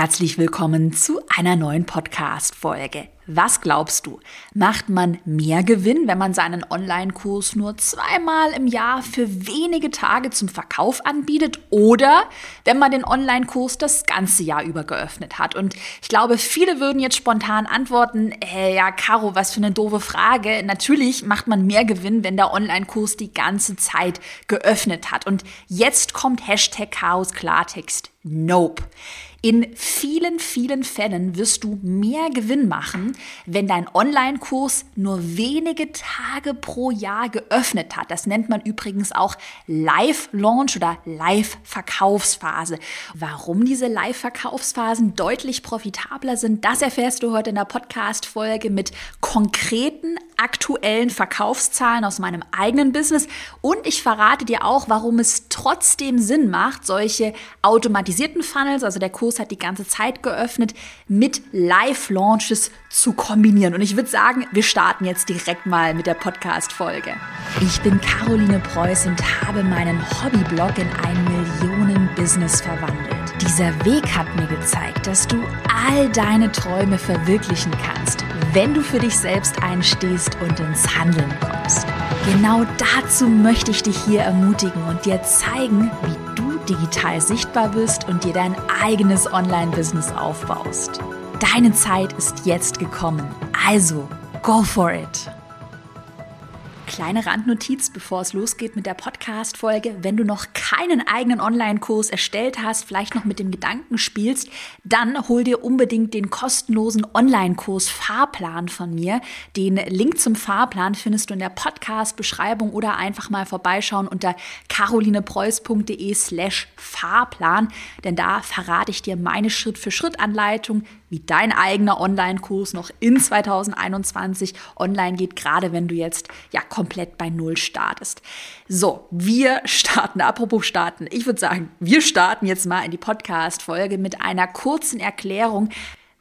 Herzlich willkommen zu einer neuen Podcast-Folge. Was glaubst du? Macht man mehr Gewinn, wenn man seinen Online-Kurs nur zweimal im Jahr für wenige Tage zum Verkauf anbietet oder wenn man den Online-Kurs das ganze Jahr über geöffnet hat? Und ich glaube, viele würden jetzt spontan antworten, äh, ja, Caro, was für eine doofe Frage. Natürlich macht man mehr Gewinn, wenn der Online-Kurs die ganze Zeit geöffnet hat. Und jetzt kommt Hashtag Chaos Klartext. Nope. In vielen, vielen Fällen wirst du mehr Gewinn machen, wenn dein Online-Kurs nur wenige Tage pro Jahr geöffnet hat. Das nennt man übrigens auch Live-Launch oder Live-Verkaufsphase. Warum diese Live-Verkaufsphasen deutlich profitabler sind, das erfährst du heute in der Podcast-Folge mit konkreten aktuellen Verkaufszahlen aus meinem eigenen Business und ich verrate dir auch, warum es trotzdem Sinn macht, solche automatisierten Funnels, also der Kurs hat die ganze Zeit geöffnet, mit Live-Launches zu kombinieren. Und ich würde sagen, wir starten jetzt direkt mal mit der Podcast-Folge. Ich bin Caroline Preuß und habe meinen Hobbyblog in ein Millionen-Business verwandelt. Dieser Weg hat mir gezeigt, dass du all deine Träume verwirklichen kannst wenn du für dich selbst einstehst und ins Handeln kommst. Genau dazu möchte ich dich hier ermutigen und dir zeigen, wie digital sichtbar bist und dir dein eigenes Online-Business aufbaust. Deine Zeit ist jetzt gekommen. Also, go for it! Kleine Randnotiz, bevor es losgeht mit der Podcast-Folge. Wenn du noch keinen eigenen Online-Kurs erstellt hast, vielleicht noch mit dem Gedanken spielst, dann hol dir unbedingt den kostenlosen Online-Kurs Fahrplan von mir. Den Link zum Fahrplan findest du in der Podcast-Beschreibung oder einfach mal vorbeischauen unter carolinepreuß.de slash Fahrplan. Denn da verrate ich dir meine Schritt-für-Schritt-Anleitung, wie dein eigener Online-Kurs noch in 2021 online geht, gerade wenn du jetzt ja komplett bei Null startest. So, wir starten, apropos starten, ich würde sagen, wir starten jetzt mal in die Podcast-Folge mit einer kurzen Erklärung,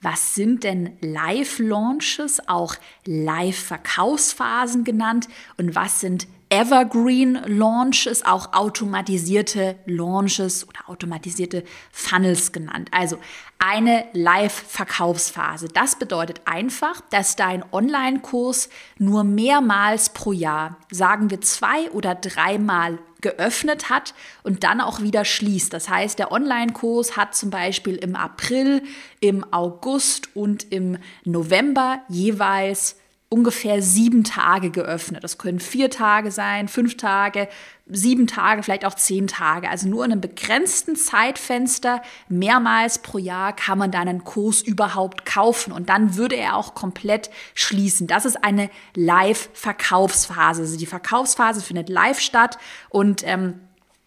was sind denn Live-Launches, auch Live-Verkaufsphasen genannt und was sind Evergreen Launches, auch automatisierte Launches oder automatisierte Funnels genannt. Also eine Live-Verkaufsphase. Das bedeutet einfach, dass dein Online-Kurs nur mehrmals pro Jahr, sagen wir zwei oder dreimal geöffnet hat und dann auch wieder schließt. Das heißt, der Online-Kurs hat zum Beispiel im April, im August und im November jeweils ungefähr sieben Tage geöffnet. Das können vier Tage sein, fünf Tage, sieben Tage, vielleicht auch zehn Tage. Also nur in einem begrenzten Zeitfenster, mehrmals pro Jahr kann man deinen Kurs überhaupt kaufen und dann würde er auch komplett schließen. Das ist eine Live-Verkaufsphase. Also die Verkaufsphase findet live statt und ähm,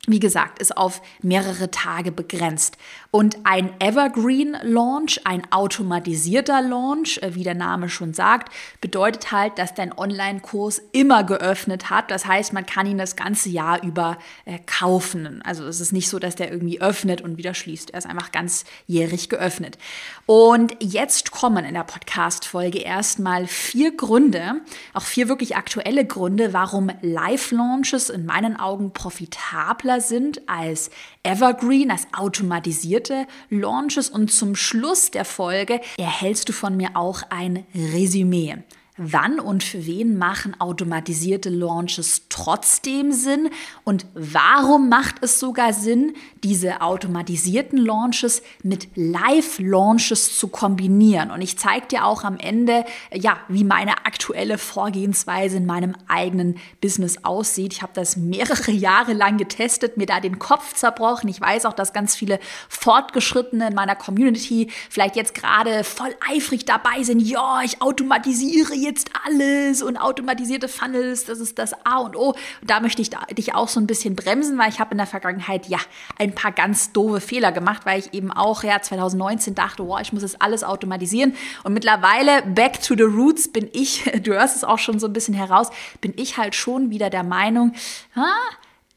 wie gesagt, ist auf mehrere Tage begrenzt. Und ein Evergreen Launch, ein automatisierter Launch, äh, wie der Name schon sagt, bedeutet halt, dass dein Online-Kurs immer geöffnet hat. Das heißt, man kann ihn das ganze Jahr über äh, kaufen. Also es ist nicht so, dass der irgendwie öffnet und wieder schließt. Er ist einfach ganzjährig geöffnet. Und jetzt kommen in der Podcast-Folge erstmal vier Gründe, auch vier wirklich aktuelle Gründe, warum Live-Launches in meinen Augen profitabler sind als Evergreen, als automatisierte Launches. Und zum Schluss der Folge erhältst du von mir auch ein Resümee. Wann und für wen machen automatisierte Launches trotzdem Sinn? Und warum macht es sogar Sinn, diese automatisierten Launches mit Live-Launches zu kombinieren? Und ich zeige dir auch am Ende, ja, wie meine aktuelle Vorgehensweise in meinem eigenen Business aussieht. Ich habe das mehrere Jahre lang getestet, mir da den Kopf zerbrochen. Ich weiß auch, dass ganz viele Fortgeschrittene in meiner Community vielleicht jetzt gerade voll eifrig dabei sind. Ja, ich automatisiere jetzt alles und automatisierte Funnels, das ist das A und O. Und da möchte ich dich auch so ein bisschen bremsen, weil ich habe in der Vergangenheit ja ein paar ganz doofe Fehler gemacht, weil ich eben auch ja 2019 dachte, wow, ich muss das alles automatisieren. Und mittlerweile back to the roots bin ich, du hörst es auch schon so ein bisschen heraus, bin ich halt schon wieder der Meinung, ha,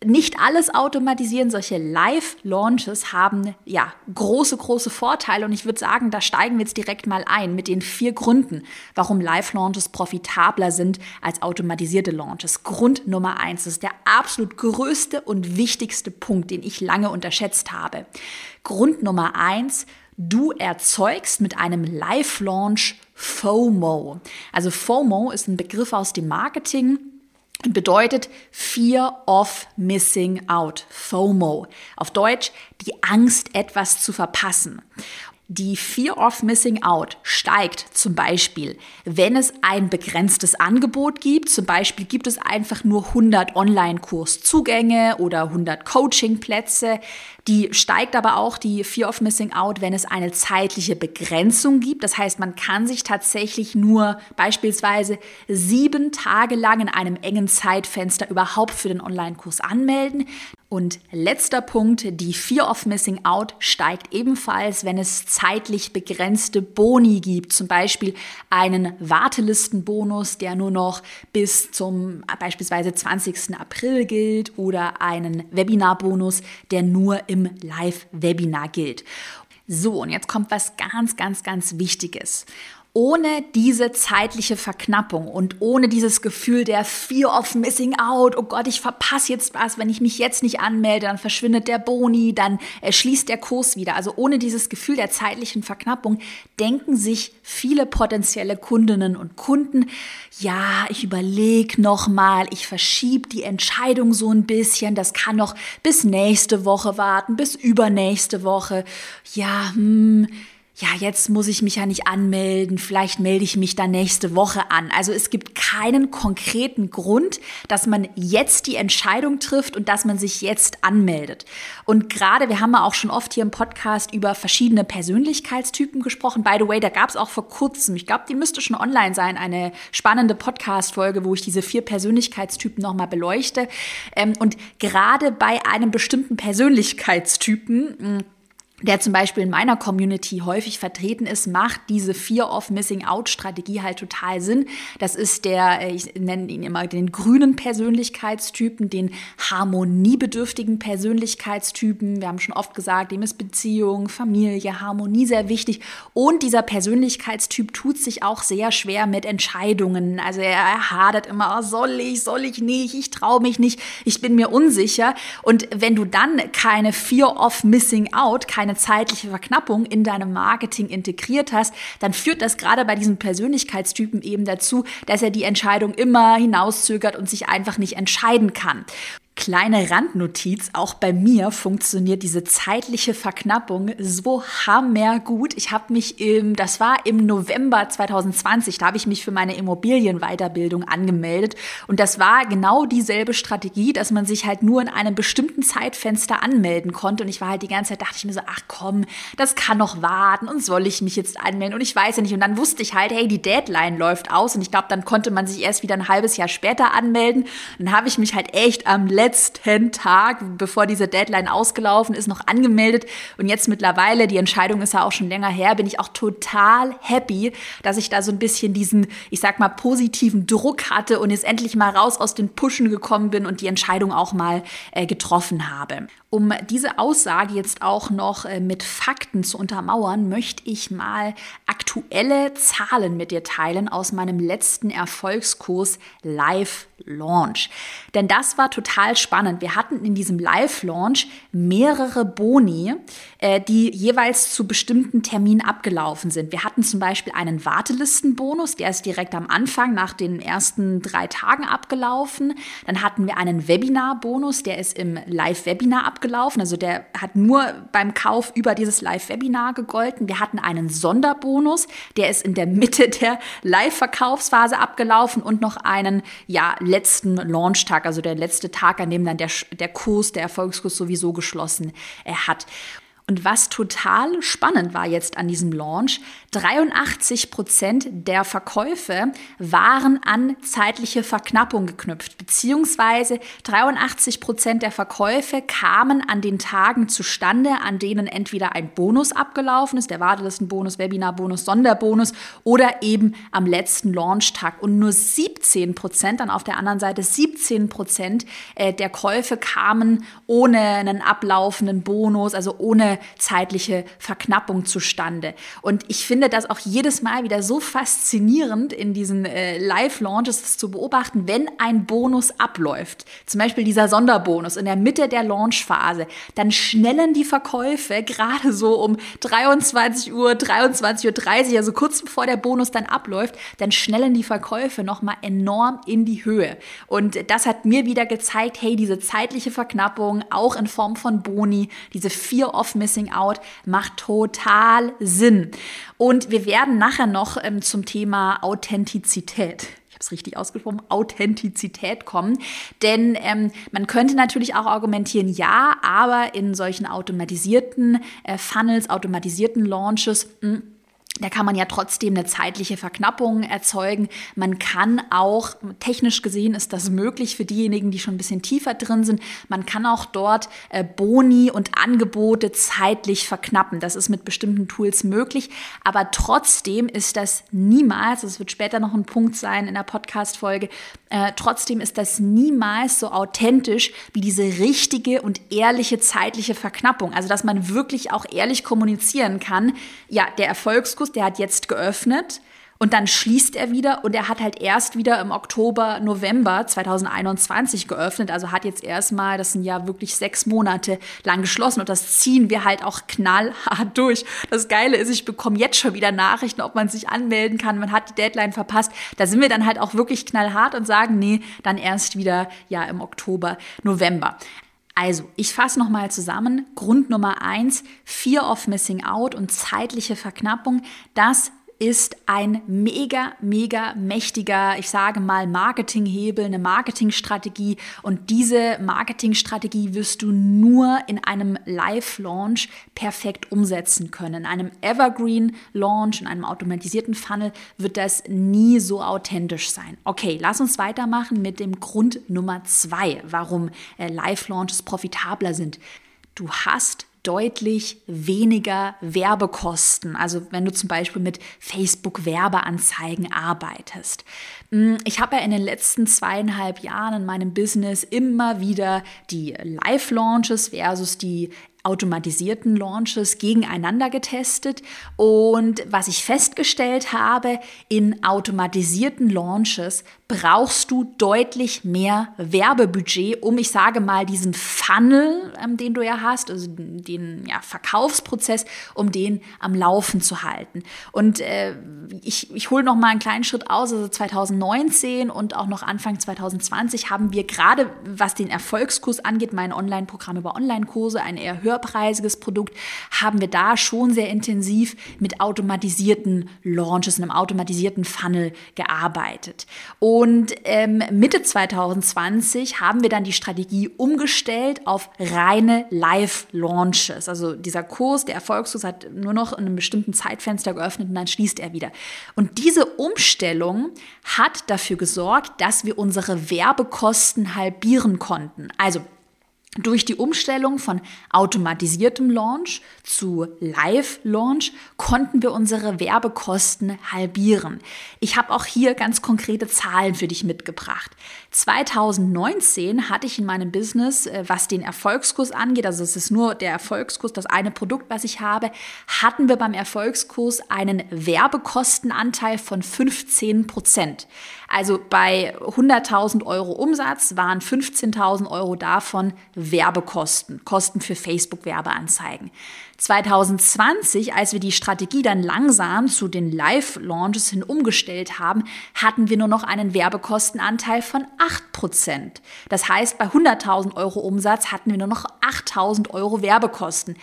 nicht alles automatisieren. Solche Live-Launches haben ja große, große Vorteile. Und ich würde sagen, da steigen wir jetzt direkt mal ein mit den vier Gründen, warum Live-Launches profitabler sind als automatisierte Launches. Grund Nummer eins, ist der absolut größte und wichtigste Punkt, den ich lange unterschätzt habe. Grund Nummer eins, Du erzeugst mit einem Live-Launch FOMO. Also FOMO ist ein Begriff aus dem Marketing bedeutet Fear of Missing Out, FOMO. Auf Deutsch die Angst, etwas zu verpassen. Die Fear of Missing Out steigt zum Beispiel, wenn es ein begrenztes Angebot gibt. Zum Beispiel gibt es einfach nur 100 Online-Kurszugänge oder 100 Coaching-Plätze. Die steigt aber auch die Fear of Missing Out, wenn es eine zeitliche Begrenzung gibt. Das heißt, man kann sich tatsächlich nur beispielsweise sieben Tage lang in einem engen Zeitfenster überhaupt für den Online-Kurs anmelden. Und letzter Punkt, die Fear of Missing Out steigt ebenfalls, wenn es zeitlich begrenzte Boni gibt. Zum Beispiel einen Wartelistenbonus, der nur noch bis zum beispielsweise 20. April gilt oder einen Webinarbonus, der nur im Live-Webinar gilt. So, und jetzt kommt was ganz, ganz, ganz Wichtiges ohne diese zeitliche Verknappung und ohne dieses Gefühl der Fear of Missing Out, oh Gott, ich verpasse jetzt was, wenn ich mich jetzt nicht anmelde, dann verschwindet der Boni, dann schließt der Kurs wieder. Also ohne dieses Gefühl der zeitlichen Verknappung denken sich viele potenzielle Kundinnen und Kunden, ja, ich überlege noch mal, ich verschiebe die Entscheidung so ein bisschen, das kann noch bis nächste Woche warten, bis übernächste Woche. Ja, hm, ja, jetzt muss ich mich ja nicht anmelden, vielleicht melde ich mich dann nächste Woche an. Also es gibt keinen konkreten Grund, dass man jetzt die Entscheidung trifft und dass man sich jetzt anmeldet. Und gerade, wir haben ja auch schon oft hier im Podcast über verschiedene Persönlichkeitstypen gesprochen. By the way, da gab es auch vor kurzem, ich glaube, die müsste schon online sein, eine spannende Podcast-Folge, wo ich diese vier Persönlichkeitstypen nochmal beleuchte. Ähm, und gerade bei einem bestimmten Persönlichkeitstypen, hm, der zum Beispiel in meiner Community häufig vertreten ist, macht diese Fear of Missing Out Strategie halt total Sinn. Das ist der, äh, ich nenne ihn immer den grünen Persönlichkeitstypen, den harmoniebedürftigen Persönlichkeitstypen. Wir haben schon oft gesagt, dem ist Beziehung, Familie, Harmonie sehr wichtig. Und dieser Persönlichkeitstyp tut sich auch sehr schwer mit Entscheidungen. Also er hadert immer, oh, soll ich, soll ich nicht, ich traue mich nicht, ich bin mir unsicher. Und wenn du dann keine Fear of Missing Out, keine zeitliche Verknappung in deinem Marketing integriert hast, dann führt das gerade bei diesen Persönlichkeitstypen eben dazu, dass er die Entscheidung immer hinauszögert und sich einfach nicht entscheiden kann. Kleine Randnotiz, auch bei mir funktioniert diese zeitliche Verknappung so hammergut. Ich habe mich im, das war im November 2020, da habe ich mich für meine Immobilienweiterbildung angemeldet. Und das war genau dieselbe Strategie, dass man sich halt nur in einem bestimmten Zeitfenster anmelden konnte. Und ich war halt die ganze Zeit, dachte ich mir so, ach komm, das kann noch warten. Und soll ich mich jetzt anmelden? Und ich weiß ja nicht. Und dann wusste ich halt, hey, die Deadline läuft aus. Und ich glaube, dann konnte man sich erst wieder ein halbes Jahr später anmelden. Dann habe ich mich halt echt am letzten Tag, bevor diese Deadline ausgelaufen ist, noch angemeldet. Und jetzt mittlerweile, die Entscheidung ist ja auch schon länger her, bin ich auch total happy, dass ich da so ein bisschen diesen, ich sag mal, positiven Druck hatte und jetzt endlich mal raus aus den Pushen gekommen bin und die Entscheidung auch mal äh, getroffen habe. Um diese Aussage jetzt auch noch äh, mit Fakten zu untermauern, möchte ich mal aktuelle Zahlen mit dir teilen aus meinem letzten Erfolgskurs Live Launch. Denn das war total spannend. Wir hatten in diesem Live Launch mehrere Boni, äh, die jeweils zu bestimmten Terminen abgelaufen sind. Wir hatten zum Beispiel einen Wartelistenbonus, der ist direkt am Anfang nach den ersten drei Tagen abgelaufen. Dann hatten wir einen Webinar-Bonus, der ist im Live-Webinar abgelaufen abgelaufen. Also der hat nur beim Kauf über dieses Live-Webinar gegolten. Wir hatten einen Sonderbonus, der ist in der Mitte der Live-Verkaufsphase abgelaufen und noch einen ja, letzten Launchtag, also der letzte Tag, an dem dann der, der Kurs, der Erfolgskurs sowieso geschlossen äh, hat. Und was total spannend war jetzt an diesem Launch, 83 Prozent der Verkäufe waren an zeitliche Verknappung geknüpft, beziehungsweise 83 Prozent der Verkäufe kamen an den Tagen zustande, an denen entweder ein Bonus abgelaufen ist, der Wartelistenbonus, Webinarbonus, Sonderbonus oder eben am letzten Launchtag. Und nur 17 Prozent, dann auf der anderen Seite 17 Prozent äh, der Käufe kamen ohne einen ablaufenden Bonus, also ohne zeitliche Verknappung zustande. Und ich finde das auch jedes Mal wieder so faszinierend in diesen äh, Live-Launches zu beobachten, wenn ein Bonus abläuft. Zum Beispiel dieser Sonderbonus in der Mitte der Launchphase. Dann schnellen die Verkäufe gerade so um 23 Uhr, 23.30 Uhr, also kurz bevor der Bonus dann abläuft, dann schnellen die Verkäufe nochmal enorm in die Höhe. Und das hat mir wieder gezeigt, hey, diese zeitliche Verknappung, auch in Form von Boni, diese Fear of Missing Out, macht total Sinn. Und wir werden nachher noch ähm, zum Thema Authentizität ich habe es richtig ausgesprochen, Authentizität kommen. Denn ähm, man könnte natürlich auch argumentieren, ja, aber in solchen automatisierten äh, Funnels, automatisierten Launches, mh, hm, da kann man ja trotzdem eine zeitliche Verknappung erzeugen. Man kann auch, technisch gesehen ist das möglich für diejenigen, die schon ein bisschen tiefer drin sind, man kann auch dort äh, Boni und Angebote zeitlich verknappen. Das ist mit bestimmten Tools möglich, aber trotzdem ist das niemals, das wird später noch ein Punkt sein in der Podcast-Folge, äh, trotzdem ist das niemals so authentisch wie diese richtige und ehrliche zeitliche Verknappung. Also, dass man wirklich auch ehrlich kommunizieren kann, ja, der Erfolgskurs, der hat jetzt geöffnet und dann schließt er wieder und er hat halt erst wieder im Oktober, November 2021 geöffnet. Also hat jetzt erstmal, das sind ja wirklich sechs Monate lang geschlossen und das ziehen wir halt auch knallhart durch. Das Geile ist, ich bekomme jetzt schon wieder Nachrichten, ob man sich anmelden kann. Man hat die Deadline verpasst. Da sind wir dann halt auch wirklich knallhart und sagen, nee, dann erst wieder ja im Oktober, November. Also, ich fasse nochmal zusammen. Grund Nummer eins, Fear of Missing Out und zeitliche Verknappung. Das ist ein mega, mega mächtiger, ich sage mal, Marketinghebel, eine Marketingstrategie. Und diese Marketingstrategie wirst du nur in einem Live-Launch perfekt umsetzen können. In einem Evergreen-Launch, in einem automatisierten Funnel wird das nie so authentisch sein. Okay, lass uns weitermachen mit dem Grund Nummer zwei, warum äh, Live-Launches profitabler sind. Du hast deutlich weniger Werbekosten. Also wenn du zum Beispiel mit Facebook Werbeanzeigen arbeitest. Hm, ich habe ja in den letzten zweieinhalb Jahren in meinem Business immer wieder die Live-Launches versus die automatisierten Launches gegeneinander getestet und was ich festgestellt habe, in automatisierten Launches brauchst du deutlich mehr Werbebudget, um, ich sage mal, diesen Funnel, ähm, den du ja hast, also den ja, Verkaufsprozess, um den am Laufen zu halten. Und äh, ich, ich hole noch mal einen kleinen Schritt aus, also 2019 und auch noch Anfang 2020 haben wir gerade, was den Erfolgskurs angeht, mein Online-Programm über Online-Kurse, ein eher höherpreisiges Produkt, haben wir da schon sehr intensiv mit automatisierten Launches, einem automatisierten Funnel gearbeitet. Und ähm, Mitte 2020 haben wir dann die Strategie umgestellt auf reine Live-Launches. Also dieser Kurs, der Erfolgskurs hat nur noch in einem bestimmten Zeitfenster geöffnet und dann schließt er wieder. Und diese Umstellung hat dafür gesorgt, dass wir unsere Werbekosten halbieren konnten. Also durch die Umstellung von automatisiertem Launch zu Live-Launch konnten wir unsere Werbekosten halbieren. Ich habe auch hier ganz konkrete Zahlen für dich mitgebracht. 2019 hatte ich in meinem Business, äh, was den Erfolgskurs angeht, also es ist nur der Erfolgskurs, das eine Produkt, was ich habe, hatten wir beim Erfolgskurs einen Werbekostenanteil von 15 Prozent. Also bei 100.000 Euro Umsatz waren 15.000 Euro davon Werbekosten, Kosten für Facebook-Werbeanzeigen. 2020, als wir die Strategie dann langsam zu den Live-Launches hin umgestellt haben, hatten wir nur noch einen Werbekostenanteil von 8%. Das heißt, bei 100.000 Euro Umsatz hatten wir nur noch 8.000 Euro Werbekosten.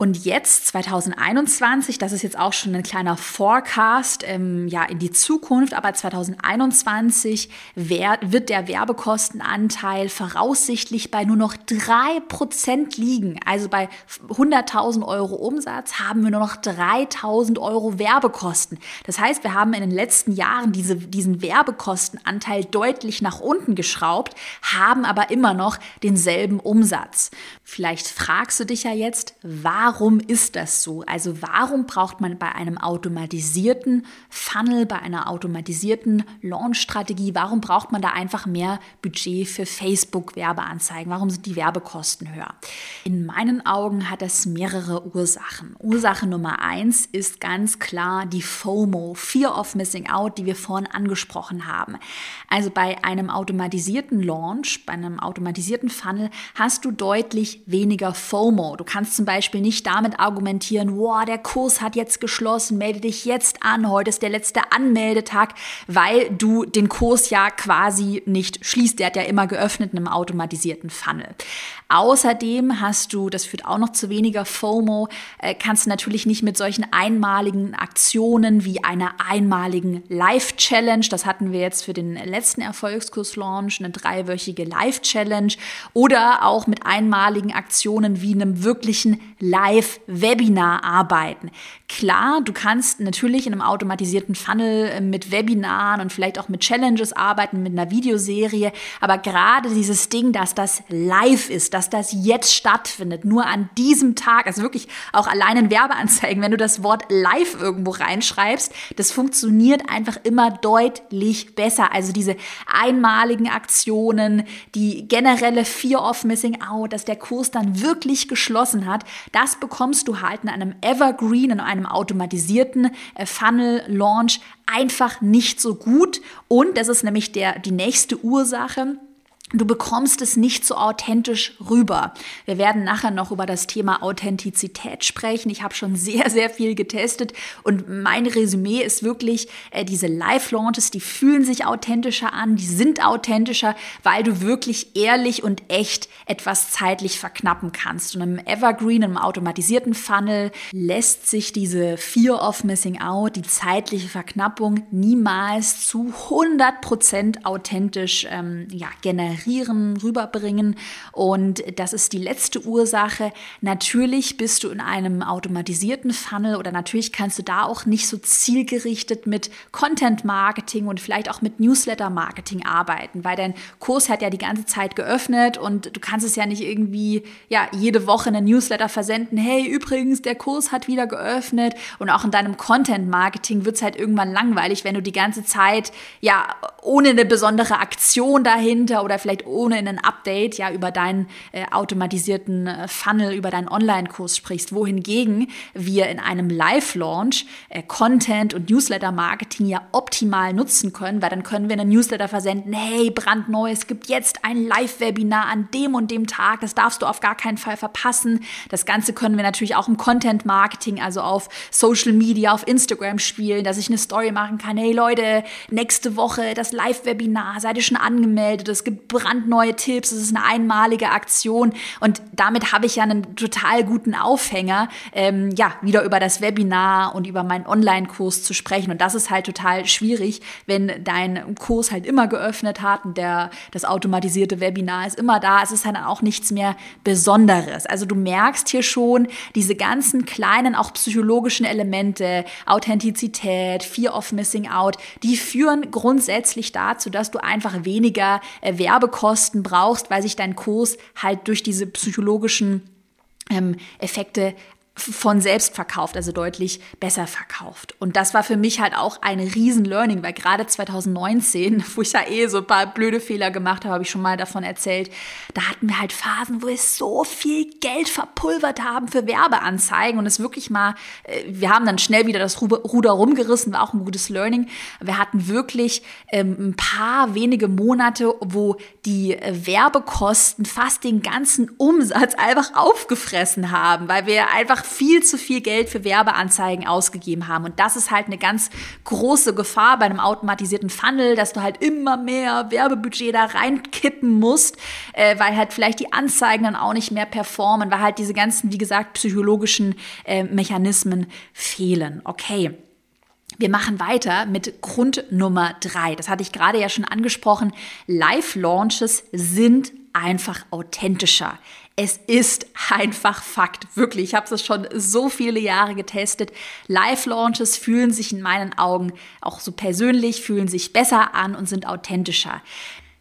Und jetzt, 2021, das ist jetzt auch schon ein kleiner Forecast ähm, ja, in die Zukunft, aber 2021 wird der Werbekostenanteil voraussichtlich bei nur noch 3% liegen. Also bei 100.000 Euro Umsatz haben wir nur noch 3.000 Euro Werbekosten. Das heißt, wir haben in den letzten Jahren diese, diesen Werbekostenanteil deutlich nach unten geschraubt, haben aber immer noch denselben Umsatz. Vielleicht fragst du dich ja jetzt, warum warum ist das so? Also warum braucht man bei einem automatisierten Funnel, bei einer automatisierten Launch-Strategie, warum braucht man da einfach mehr Budget für Facebook-Werbeanzeigen? Warum sind die Werbekosten höher? In meinen Augen hat das mehrere Ursachen. Ursache Nummer eins ist ganz klar die FOMO, Fear of Missing Out, die wir vorhin angesprochen haben. Also bei einem automatisierten Launch, bei einem automatisierten Funnel hast du deutlich weniger FOMO. Du kannst zum Beispiel nicht damit argumentieren, wow, der Kurs hat jetzt geschlossen, melde dich jetzt an, heute ist der letzte Anmeldetag, weil du den Kurs ja quasi nicht schließt. Der hat ja immer geöffnet in einem automatisierten Funnel. Außerdem hast du, das führt auch noch zu weniger FOMO, äh, kannst du natürlich nicht mit solchen einmaligen Aktionen wie einer einmaligen Live-Challenge, das hatten wir jetzt für den letzten Erfolgskurs-Launch, eine dreiwöchige Live-Challenge oder auch mit einmaligen Aktionen wie einem wirklichen Live-Webinar arbeiten. Klar, du kannst natürlich in einem automatisierten Funnel äh, mit Webinaren und vielleicht auch mit Challenges arbeiten, mit einer Videoserie, aber gerade dieses Ding, dass das live ist, dass das jetzt stattfindet, nur an diesem Tag, also wirklich auch allein in Werbeanzeigen, wenn du das Wort live irgendwo reinschreibst, das funktioniert einfach immer deutlich besser. Also diese einmaligen Aktionen, die generelle Fear of Missing Out, dass der Kurs dann wirklich geschlossen hat, das bekommst du halt in einem Evergreen, in einem einem automatisierten äh, Funnel-Launch einfach nicht so gut. Und das ist nämlich der, die nächste Ursache Du bekommst es nicht so authentisch rüber. Wir werden nachher noch über das Thema Authentizität sprechen. Ich habe schon sehr, sehr viel getestet und mein Resümee ist wirklich, äh, diese Live-Launches, die fühlen sich authentischer an, die sind authentischer, weil du wirklich ehrlich und echt etwas zeitlich verknappen kannst. Und im Evergreen, im automatisierten Funnel lässt sich diese Fear of Missing Out, die zeitliche Verknappung niemals zu 100% authentisch ähm, ja, generieren generieren, rüberbringen. Und das ist die letzte Ursache. Natürlich bist du in einem automatisierten Funnel oder natürlich kannst du da auch nicht so zielgerichtet mit Content Marketing und vielleicht auch mit Newsletter Marketing arbeiten, weil dein Kurs hat ja die ganze Zeit geöffnet und du kannst es ja nicht irgendwie ja jede Woche einen Newsletter versenden. Hey, übrigens, der Kurs hat wieder geöffnet und auch in deinem Content Marketing wird es halt irgendwann langweilig, wenn du die ganze Zeit ja ohne eine besondere Aktion dahinter oder vielleicht vielleicht ohne ein Update ja über deinen äh, automatisierten äh, Funnel, über deinen Online-Kurs sprichst, wohingegen wir in einem Live-Launch äh, Content und Newsletter-Marketing ja optimal nutzen können, weil dann können wir einen Newsletter versenden, hey, brandneu, es gibt jetzt ein Live-Webinar an dem und dem Tag, das darfst du auf gar keinen Fall verpassen. Das Ganze können wir natürlich auch im Content-Marketing, also auf Social Media, auf Instagram spielen, dass ich eine Story machen kann, hey Leute, nächste Woche das Live-Webinar, seid ihr schon angemeldet, es gibt brandneue Tipps, es ist eine einmalige Aktion und damit habe ich ja einen total guten Aufhänger, ähm, ja, wieder über das Webinar und über meinen Online-Kurs zu sprechen. Und das ist halt total schwierig, wenn dein Kurs halt immer geöffnet hat und der, das automatisierte Webinar ist immer da. Es ist dann auch nichts mehr Besonderes. Also du merkst hier schon diese ganzen kleinen, auch psychologischen Elemente, Authentizität, Fear of Missing Out, die führen grundsätzlich dazu, dass du einfach weniger äh, Werbe Werbekosten brauchst, weil sich dein Kurs halt durch diese psychologischen ähm, Effekte von selbst verkauft, also deutlich besser verkauft. Und das war für mich halt auch ein Riesen-Learning, weil gerade 2019, wo ich ja eh so ein paar blöde Fehler gemacht habe, habe ich schon mal davon erzählt, da hatten wir halt Phasen, wo wir so viel Geld verpulvert haben für Werbeanzeigen und es wirklich mal, äh, wir haben dann schnell wieder das Ruder rumgerissen, war auch ein gutes Learning. Wir hatten wirklich ähm, ein paar wenige Monate, wo die äh, Werbekosten fast den ganzen Umsatz einfach aufgefressen haben, weil wir einfach viel zu viel Geld für Werbeanzeigen ausgegeben haben. Und das ist halt eine ganz große Gefahr bei einem automatisierten Funnel, dass du halt immer mehr Werbebudget da reinkippen musst, äh, weil halt vielleicht die Anzeigen dann auch nicht mehr performen, weil halt diese ganzen, wie gesagt, psychologischen äh, Mechanismen fehlen. Okay. Wir machen weiter mit Grund Nummer drei. Das hatte ich gerade ja schon angesprochen. Live-Launches sind einfach authentischer. Es ist einfach Fakt, wirklich. Ich habe es schon so viele Jahre getestet. Live-Launches fühlen sich in meinen Augen auch so persönlich, fühlen sich besser an und sind authentischer.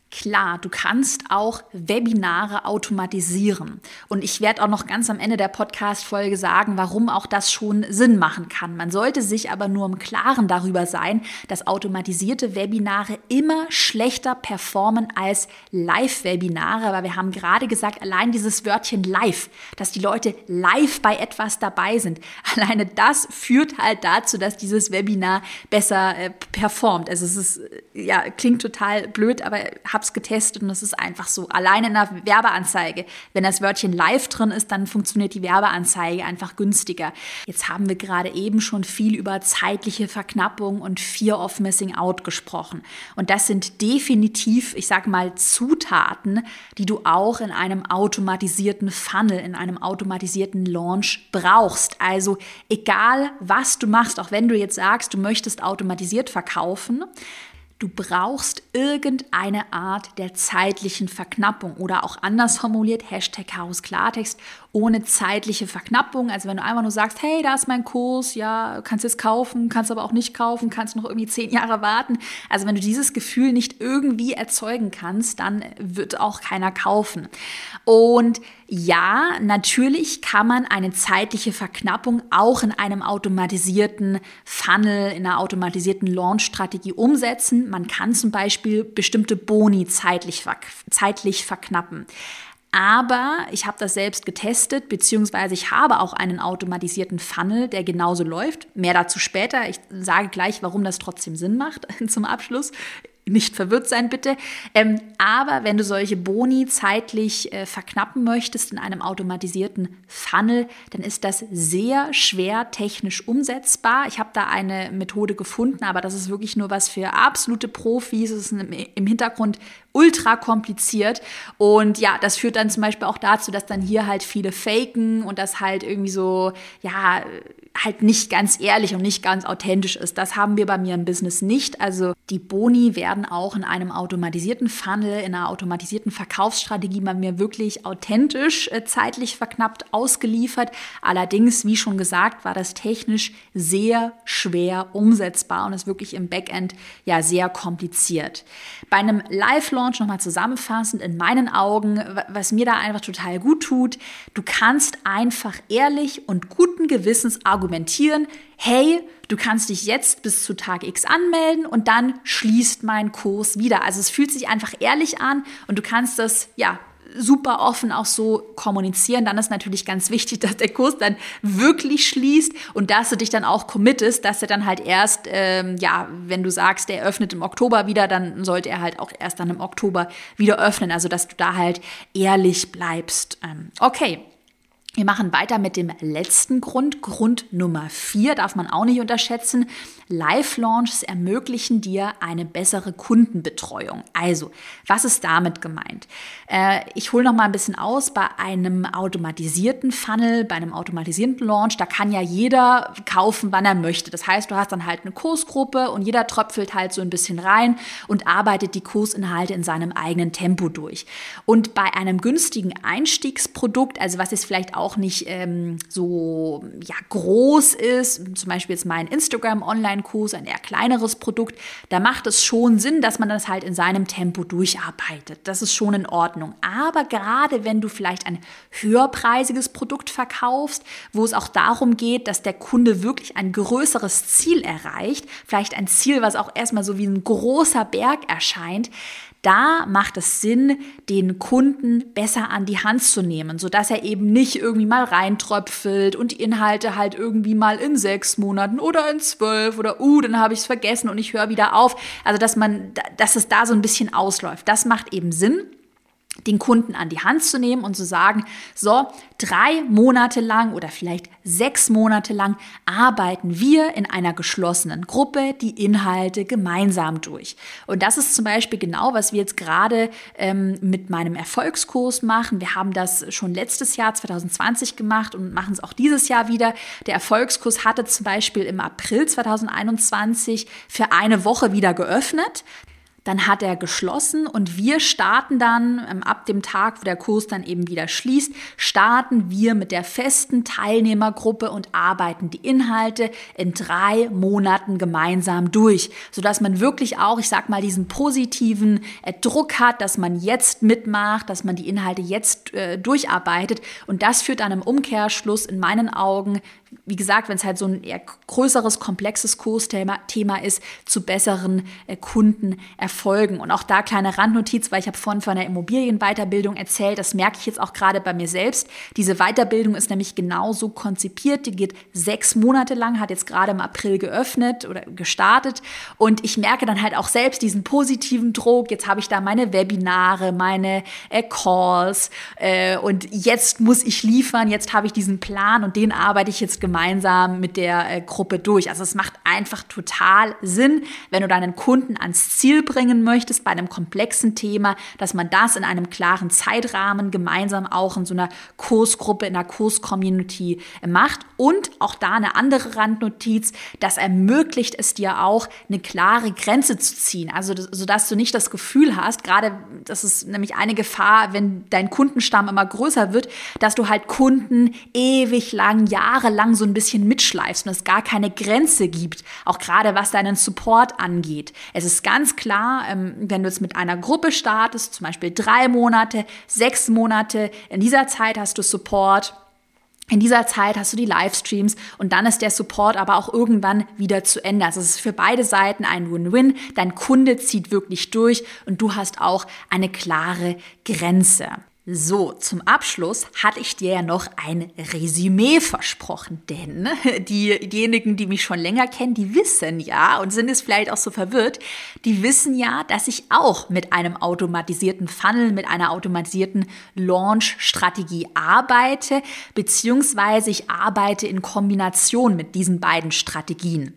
Klar, du kannst auch Webinare automatisieren. Und ich werde auch noch ganz am Ende der Podcast-Folge sagen, warum auch das schon Sinn machen kann. Man sollte sich aber nur im Klaren darüber sein, dass automatisierte Webinare immer schlechter performen als Live-Webinare, weil wir haben gerade gesagt, allein dieses Wörtchen live, dass die Leute live bei etwas dabei sind, alleine das führt halt dazu, dass dieses Webinar besser äh, performt. Also es ist, äh, ja, klingt total blöd, aber habe es getestet und es ist einfach so. Alleine in der Werbeanzeige, wenn das Wörtchen live drin ist, dann funktioniert die Werbeanzeige einfach günstiger. Jetzt haben wir gerade eben schon viel über zeitliche Verknappung und Fear of Missing Out gesprochen. Und das sind definitiv, ich sage mal, Zutaten, die du auch in einem automatisierten Funnel, in einem automatisierten Launch brauchst. Also egal, was du machst, auch wenn du jetzt sagst, du möchtest automatisiert verkaufen, Du brauchst irgendeine Art der zeitlichen Verknappung oder auch anders formuliert, Hashtag Chaos Klartext, ohne zeitliche Verknappung. Also wenn du einfach nur sagst, hey, da ist mein Kurs, ja, kannst jetzt kaufen, kannst aber auch nicht kaufen, kannst noch irgendwie zehn Jahre warten. Also wenn du dieses Gefühl nicht irgendwie erzeugen kannst, dann wird auch keiner kaufen. Und ja, natürlich kann man eine zeitliche Verknappung auch in einem automatisierten Funnel, in einer automatisierten Launch-Strategie umsetzen. Man kann zum Beispiel bestimmte Boni zeitlich, zeitlich verknappen. Aber ich habe das selbst getestet, beziehungsweise ich habe auch einen automatisierten Funnel, der genauso läuft. Mehr dazu später. Ich sage gleich, warum das trotzdem Sinn macht zum Abschluss nicht verwirrt sein bitte. Ähm, aber wenn du solche Boni zeitlich äh, verknappen möchtest in einem automatisierten Funnel, dann ist das sehr schwer technisch umsetzbar. Ich habe da eine Methode gefunden, aber das ist wirklich nur was für absolute Profis. Es ist im Hintergrund ultra kompliziert. Und ja, das führt dann zum Beispiel auch dazu, dass dann hier halt viele faken und das halt irgendwie so, ja, halt nicht ganz ehrlich und nicht ganz authentisch ist. Das haben wir bei mir im Business nicht. Also die Boni werden auch in einem automatisierten Funnel, in einer automatisierten Verkaufsstrategie bei mir wirklich authentisch äh, zeitlich verknappt ausgeliefert. Allerdings, wie schon gesagt, war das technisch sehr schwer umsetzbar und ist wirklich im Backend ja sehr kompliziert. Bei einem Live-Launch nochmal zusammenfassend in meinen Augen, was mir da einfach total gut tut, du kannst einfach ehrlich und guten Gewissens argumentieren, hey, du kannst dich jetzt bis zu Tag X anmelden und dann schließt mein Kurs wieder. Also es fühlt sich einfach ehrlich an und du kannst das, ja, super offen auch so kommunizieren. Dann ist natürlich ganz wichtig, dass der Kurs dann wirklich schließt und dass du dich dann auch committest, dass er dann halt erst, ähm, ja, wenn du sagst, der öffnet im Oktober wieder, dann sollte er halt auch erst dann im Oktober wieder öffnen. Also dass du da halt ehrlich bleibst. Ähm, okay, wir machen weiter mit dem letzten Grund. Grund Nummer vier darf man auch nicht unterschätzen. Live-Launches ermöglichen dir eine bessere Kundenbetreuung. Also, was ist damit gemeint? Äh, ich hole noch mal ein bisschen aus. Bei einem automatisierten Funnel, bei einem automatisierten Launch, da kann ja jeder kaufen, wann er möchte. Das heißt, du hast dann halt eine Kursgruppe und jeder tröpfelt halt so ein bisschen rein und arbeitet die Kursinhalte in seinem eigenen Tempo durch. Und bei einem günstigen Einstiegsprodukt, also was jetzt vielleicht auch nicht ähm, so ja, groß ist, zum Beispiel jetzt mein Instagram Online Online-Kurs, ein eher kleineres Produkt, da macht es schon Sinn, dass man das halt in seinem Tempo durcharbeitet. Das ist schon in Ordnung. Aber gerade wenn du vielleicht ein höherpreisiges Produkt verkaufst, wo es auch darum geht, dass der Kunde wirklich ein größeres Ziel erreicht, vielleicht ein Ziel, was auch erstmal so wie ein großer Berg erscheint, da macht es Sinn, den Kunden besser an die Hand zu nehmen, sodass er eben nicht irgendwie mal reintröpfelt und die Inhalte halt irgendwie mal in sechs Monaten oder in zwölf oder uh, dann habe ich es vergessen und ich höre wieder auf. Also dass man, dass es da so ein bisschen ausläuft. Das macht eben Sinn den Kunden an die Hand zu nehmen und zu sagen, so, drei Monate lang oder vielleicht sechs Monate lang arbeiten wir in einer geschlossenen Gruppe die Inhalte gemeinsam durch. Und das ist zum Beispiel genau, was wir jetzt gerade ähm, mit meinem Erfolgskurs machen. Wir haben das schon letztes Jahr 2020 gemacht und machen es auch dieses Jahr wieder. Der Erfolgskurs hatte zum Beispiel im April 2021 für eine Woche wieder geöffnet. Dann hat er geschlossen und wir starten dann ähm, ab dem Tag, wo der Kurs dann eben wieder schließt, starten wir mit der festen Teilnehmergruppe und arbeiten die Inhalte in drei Monaten gemeinsam durch, sodass man wirklich auch, ich sag mal, diesen positiven äh, Druck hat, dass man jetzt mitmacht, dass man die Inhalte jetzt äh, durcharbeitet. Und das führt dann im Umkehrschluss in meinen Augen wie gesagt, wenn es halt so ein eher größeres, komplexes Kursthema Thema ist, zu besseren äh, Kundenerfolgen. Und auch da kleine Randnotiz, weil ich habe vorhin von der Immobilienweiterbildung erzählt, das merke ich jetzt auch gerade bei mir selbst. Diese Weiterbildung ist nämlich genauso konzipiert, die geht sechs Monate lang, hat jetzt gerade im April geöffnet oder gestartet. Und ich merke dann halt auch selbst diesen positiven Druck. Jetzt habe ich da meine Webinare, meine äh, Calls äh, und jetzt muss ich liefern, jetzt habe ich diesen Plan und den arbeite ich jetzt gemeinsam mit der äh, Gruppe durch. Also es macht einfach total Sinn, wenn du deinen Kunden ans Ziel bringen möchtest bei einem komplexen Thema, dass man das in einem klaren Zeitrahmen gemeinsam auch in so einer Kursgruppe, in einer Kurscommunity äh, macht. Und auch da eine andere Randnotiz, das ermöglicht es dir auch, eine klare Grenze zu ziehen. Also sodass du nicht das Gefühl hast, gerade das ist nämlich eine Gefahr, wenn dein Kundenstamm immer größer wird, dass du halt Kunden ewig lang, jahrelang lang so ein bisschen mitschleifst und es gar keine Grenze gibt, auch gerade was deinen Support angeht. Es ist ganz klar, ähm, wenn du jetzt mit einer Gruppe startest, zum Beispiel drei Monate, sechs Monate, in dieser Zeit hast du Support. In dieser Zeit hast du die Livestreams und dann ist der Support aber auch irgendwann wieder zu Ende. Also es ist für beide Seiten ein Win-Win. Dein Kunde zieht wirklich durch und du hast auch eine klare Grenze. So, zum Abschluss hatte ich dir ja noch ein Resümee versprochen, denn diejenigen, die mich schon länger kennen, die wissen ja und sind es vielleicht auch so verwirrt, die wissen ja, dass ich auch mit einem automatisierten Funnel, mit einer automatisierten Launch-Strategie arbeite, beziehungsweise ich arbeite in Kombination mit diesen beiden Strategien.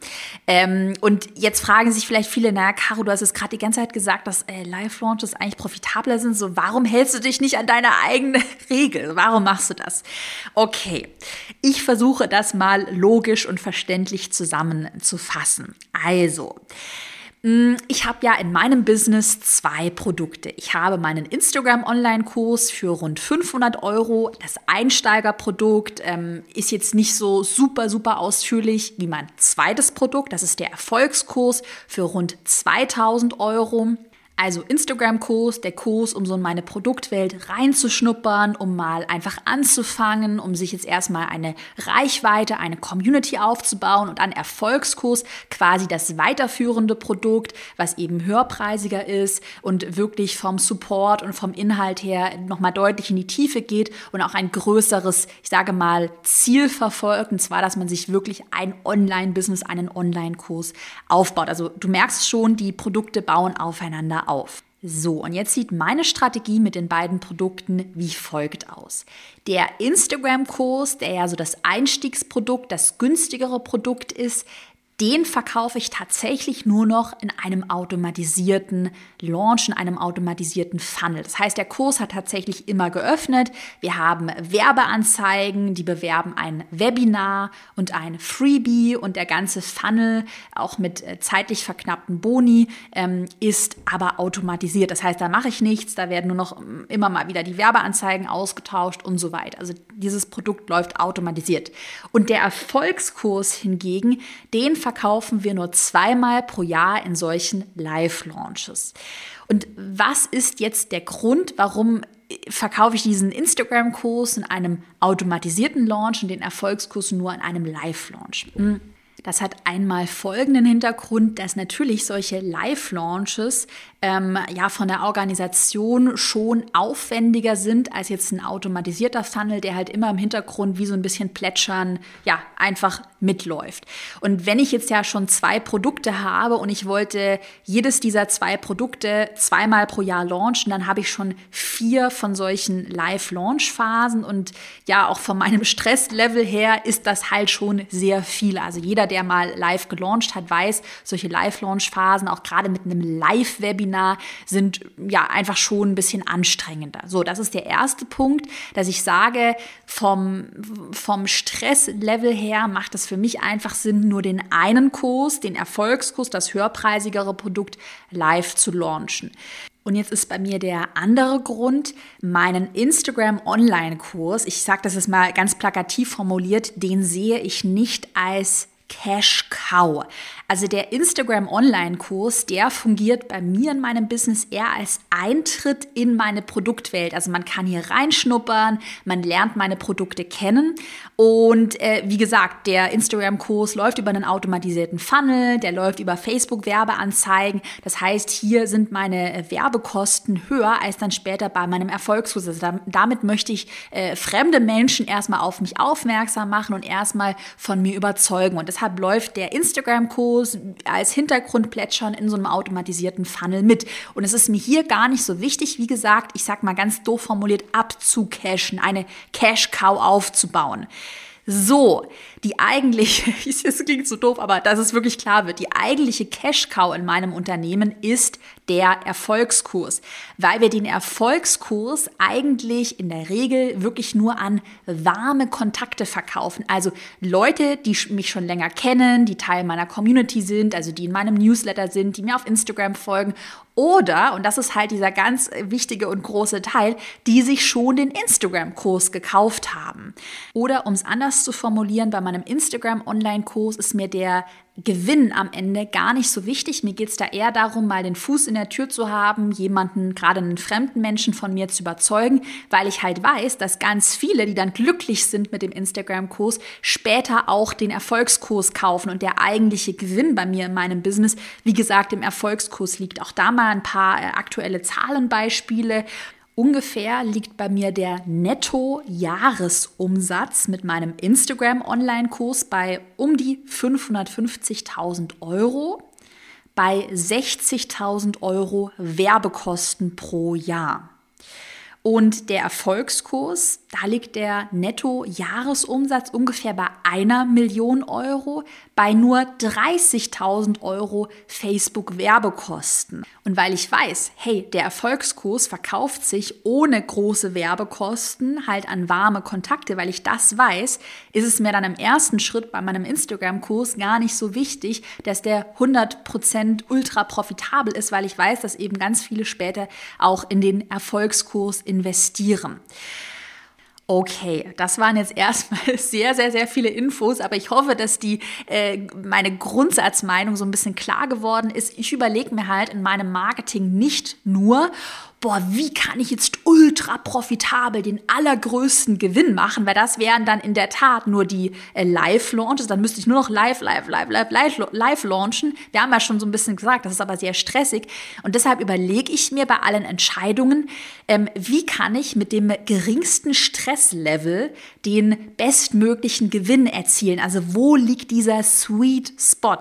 Ähm, und jetzt fragen sich vielleicht viele, naja, Caro, du hast es gerade die ganze Zeit gesagt, dass äh, Live-Launches eigentlich profitabler sind, so warum hältst du dich nicht an dein deine eigene Regel. Warum machst du das? Okay, ich versuche das mal logisch und verständlich zusammenzufassen. Also, mm, ich habe ja in meinem Business zwei Produkte. Ich habe meinen Instagram-Online-Kurs für rund 500 Euro. Das Einsteigerprodukt ähm, ist jetzt nicht so super, super ausführlich wie mein zweites Produkt. Das ist der Erfolgskurs für rund 2000 Euro. Also Instagram-Kurs, der Kurs, um so in meine Produktwelt reinzuschnuppern, um mal einfach anzufangen, um sich jetzt erstmal eine Reichweite, eine Community aufzubauen und dann Erfolgskurs, quasi das weiterführende Produkt, was eben höherpreisiger ist und wirklich vom Support und vom Inhalt her nochmal deutlich in die Tiefe geht und auch ein größeres, ich sage mal, Ziel verfolgt, und zwar, dass man sich wirklich ein Online-Business, einen Online-Kurs aufbaut. Also du merkst schon, die Produkte bauen aufeinander auf. So, und jetzt sieht meine Strategie mit den beiden Produkten wie folgt aus. Der Instagram-Kurs, der ja so das Einstiegsprodukt, das günstigere Produkt ist, den verkaufe ich tatsächlich nur noch in einem automatisierten Launch, in einem automatisierten Funnel. Das heißt, der Kurs hat tatsächlich immer geöffnet. Wir haben Werbeanzeigen, die bewerben ein Webinar und ein Freebie und der ganze Funnel, auch mit äh, zeitlich verknappten Boni, ähm, ist aber automatisiert. Das heißt, da mache ich nichts, da werden nur noch ähm, immer mal wieder die Werbeanzeigen ausgetauscht und so weiter. Also dieses Produkt läuft automatisiert. Und der Erfolgskurs hingegen, den verkaufe verkaufen wir nur zweimal pro Jahr in solchen Live-Launches. Und was ist jetzt der Grund, warum verkaufe ich diesen Instagram-Kurs in einem automatisierten Launch und den Erfolgskurs nur in einem Live-Launch? Hm. Das hat einmal folgenden Hintergrund, dass natürlich solche Live-Launches ähm, ja von der Organisation schon aufwendiger sind als jetzt ein automatisierter Funnel, der halt immer im Hintergrund wie so ein bisschen plätschern, ja, einfach mitläuft. Und wenn ich jetzt ja schon zwei Produkte habe und ich wollte jedes dieser zwei Produkte zweimal pro Jahr launchen, dann habe ich schon vier von solchen Live-Launch-Phasen und ja, auch von meinem Stresslevel her ist das halt schon sehr viel. Also jeder, der mal live gelauncht hat, weiß, solche Live-Launch-Phasen, auch gerade mit einem Live-Webinar, sind ja einfach schon ein bisschen anstrengender. So, das ist der erste Punkt, dass ich sage, vom, vom Stresslevel her macht es für mich einfach Sinn, nur den einen Kurs, den Erfolgskurs, das höherpreisigere Produkt live zu launchen. Und jetzt ist bei mir der andere Grund, meinen Instagram Online-Kurs, ich sage das jetzt mal ganz plakativ formuliert, den sehe ich nicht als Cash Cow. Also der Instagram Online-Kurs, der fungiert bei mir in meinem Business eher als Eintritt in meine Produktwelt. Also man kann hier reinschnuppern, man lernt meine Produkte kennen. Und äh, wie gesagt, der Instagram-Kurs läuft über einen automatisierten Funnel, der läuft über Facebook-Werbeanzeigen. Das heißt, hier sind meine Werbekosten höher als dann später bei meinem Erfolgskurs. Also damit möchte ich äh, fremde Menschen erstmal auf mich aufmerksam machen und erstmal von mir überzeugen. Und deshalb läuft der Instagram-Kurs als Hintergrund plätschern in so einem automatisierten Funnel mit. Und es ist mir hier gar nicht so wichtig, wie gesagt, ich sag mal ganz doof formuliert, abzucashen, eine Cash-Cow aufzubauen. So, die eigentliche, es klingt so doof, aber dass es wirklich klar wird, die eigentliche Cash-Cow in meinem Unternehmen ist der Erfolgskurs, weil wir den Erfolgskurs eigentlich in der Regel wirklich nur an warme Kontakte verkaufen. Also Leute, die mich schon länger kennen, die Teil meiner Community sind, also die in meinem Newsletter sind, die mir auf Instagram folgen oder, und das ist halt dieser ganz wichtige und große Teil, die sich schon den Instagram-Kurs gekauft haben. Oder um es anders zu formulieren, bei meinem Instagram-Online-Kurs ist mir der Gewinn am Ende gar nicht so wichtig. Mir geht es da eher darum, mal den Fuß in der Tür zu haben, jemanden, gerade einen fremden Menschen von mir zu überzeugen, weil ich halt weiß, dass ganz viele, die dann glücklich sind mit dem Instagram-Kurs, später auch den Erfolgskurs kaufen und der eigentliche Gewinn bei mir in meinem Business, wie gesagt, im Erfolgskurs liegt. Auch da mal ein paar äh, aktuelle Zahlenbeispiele. Ungefähr liegt bei mir der Netto-Jahresumsatz mit meinem Instagram-Online-Kurs bei um die 550.000 Euro, bei 60.000 Euro Werbekosten pro Jahr. Und der Erfolgskurs, da liegt der Netto-Jahresumsatz ungefähr bei einer Million Euro, bei nur 30.000 Euro Facebook-Werbekosten. Und weil ich weiß, hey, der Erfolgskurs verkauft sich ohne große Werbekosten halt an warme Kontakte, weil ich das weiß, ist es mir dann im ersten Schritt bei meinem Instagram-Kurs gar nicht so wichtig, dass der 100% ultra profitabel ist, weil ich weiß, dass eben ganz viele später auch in den Erfolgskurs investieren. Okay, das waren jetzt erstmal sehr, sehr, sehr viele Infos, aber ich hoffe, dass die äh, meine Grundsatzmeinung so ein bisschen klar geworden ist. Ich überlege mir halt in meinem Marketing nicht nur, boah, wie kann ich jetzt ultra profitabel den allergrößten Gewinn machen, weil das wären dann in der Tat nur die äh, Live-Launches, dann müsste ich nur noch live, live, live, live, live, live launchen. Wir haben ja schon so ein bisschen gesagt, das ist aber sehr stressig und deshalb überlege ich mir bei allen Entscheidungen, ähm, wie kann ich mit dem geringsten Stresslevel den bestmöglichen Gewinn erzielen? Also wo liegt dieser Sweet Spot?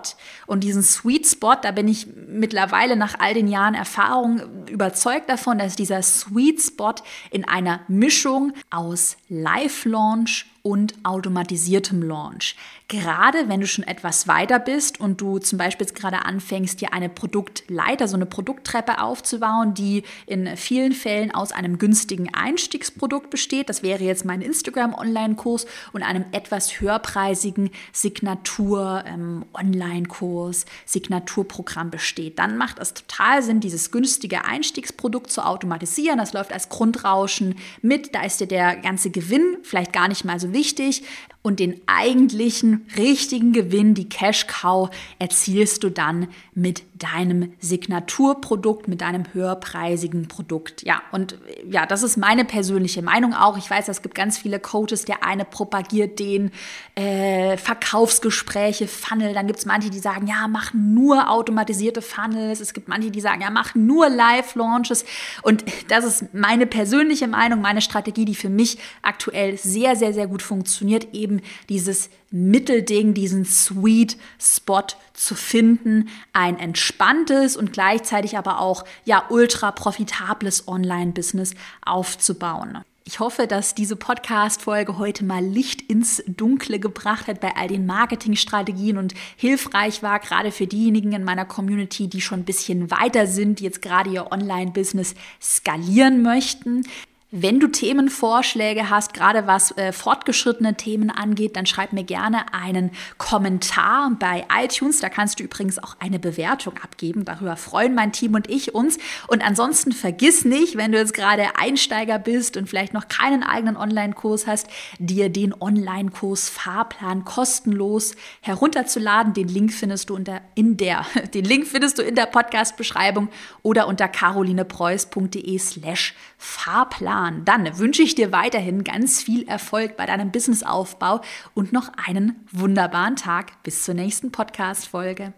Und diesen Sweet Spot, da bin ich mittlerweile nach all den Jahren Erfahrung überzeugt davon, dass dieser Sweet Spot in einer Mischung aus Live-Launch und automatisiertem Launch. Gerade wenn du schon etwas weiter bist und du zum Beispiel jetzt gerade anfängst, dir eine Produktleiter, so eine Produkttreppe aufzubauen, die in vielen Fällen aus einem günstigen Einstiegsprodukt besteht. Das wäre jetzt mein Instagram-Online-Kurs und einem etwas höherpreisigen Signatur-Online-Kurs, ähm, Signaturprogramm besteht. Dann macht es total Sinn, dieses günstige Einstiegsprodukt zu automatisieren. Das läuft als Grundrauschen mit. Da ist dir der ganze Gewinn vielleicht gar nicht mal so wichtig und den eigentlichen richtigen Gewinn, die Cash Cow, erzielst du dann mit deinem Signaturprodukt, mit deinem höherpreisigen Produkt. Ja, und ja, das ist meine persönliche Meinung auch. Ich weiß, es gibt ganz viele Coaches. Der eine propagiert den äh, Verkaufsgespräche, Funnel. Dann gibt es manche, die sagen, ja, mach nur automatisierte Funnels. Es gibt manche, die sagen, ja, mach nur Live-Launches. Und das ist meine persönliche Meinung, meine Strategie, die für mich aktuell sehr, sehr, sehr gut funktioniert. Eben dieses Mittelding, diesen Sweet Spot zu finden, ein entspanntes und gleichzeitig aber auch ja ultra profitables Online-Business aufzubauen. Ich hoffe, dass diese Podcast-Folge heute mal Licht ins Dunkle gebracht hat bei all den Marketingstrategien und hilfreich war, gerade für diejenigen in meiner Community, die schon ein bisschen weiter sind, die jetzt gerade ihr Online-Business skalieren möchten. Wenn du Themenvorschläge hast, gerade was äh, fortgeschrittene Themen angeht, dann schreib mir gerne einen Kommentar bei iTunes. Da kannst du übrigens auch eine Bewertung abgeben. Darüber freuen mein Team und ich uns. Und ansonsten vergiss nicht, wenn du jetzt gerade Einsteiger bist und vielleicht noch keinen eigenen Online-Kurs hast, dir den Online-Kurs Fahrplan kostenlos herunterzuladen. Den Link findest du unter, in der, den Link findest du in der Podcast-Beschreibung oder unter carolinepreuß.de slash Fahrplan. Plan. Dann wünsche ich dir weiterhin ganz viel Erfolg bei deinem Businessaufbau und noch einen wunderbaren Tag. Bis zur nächsten Podcast-Folge.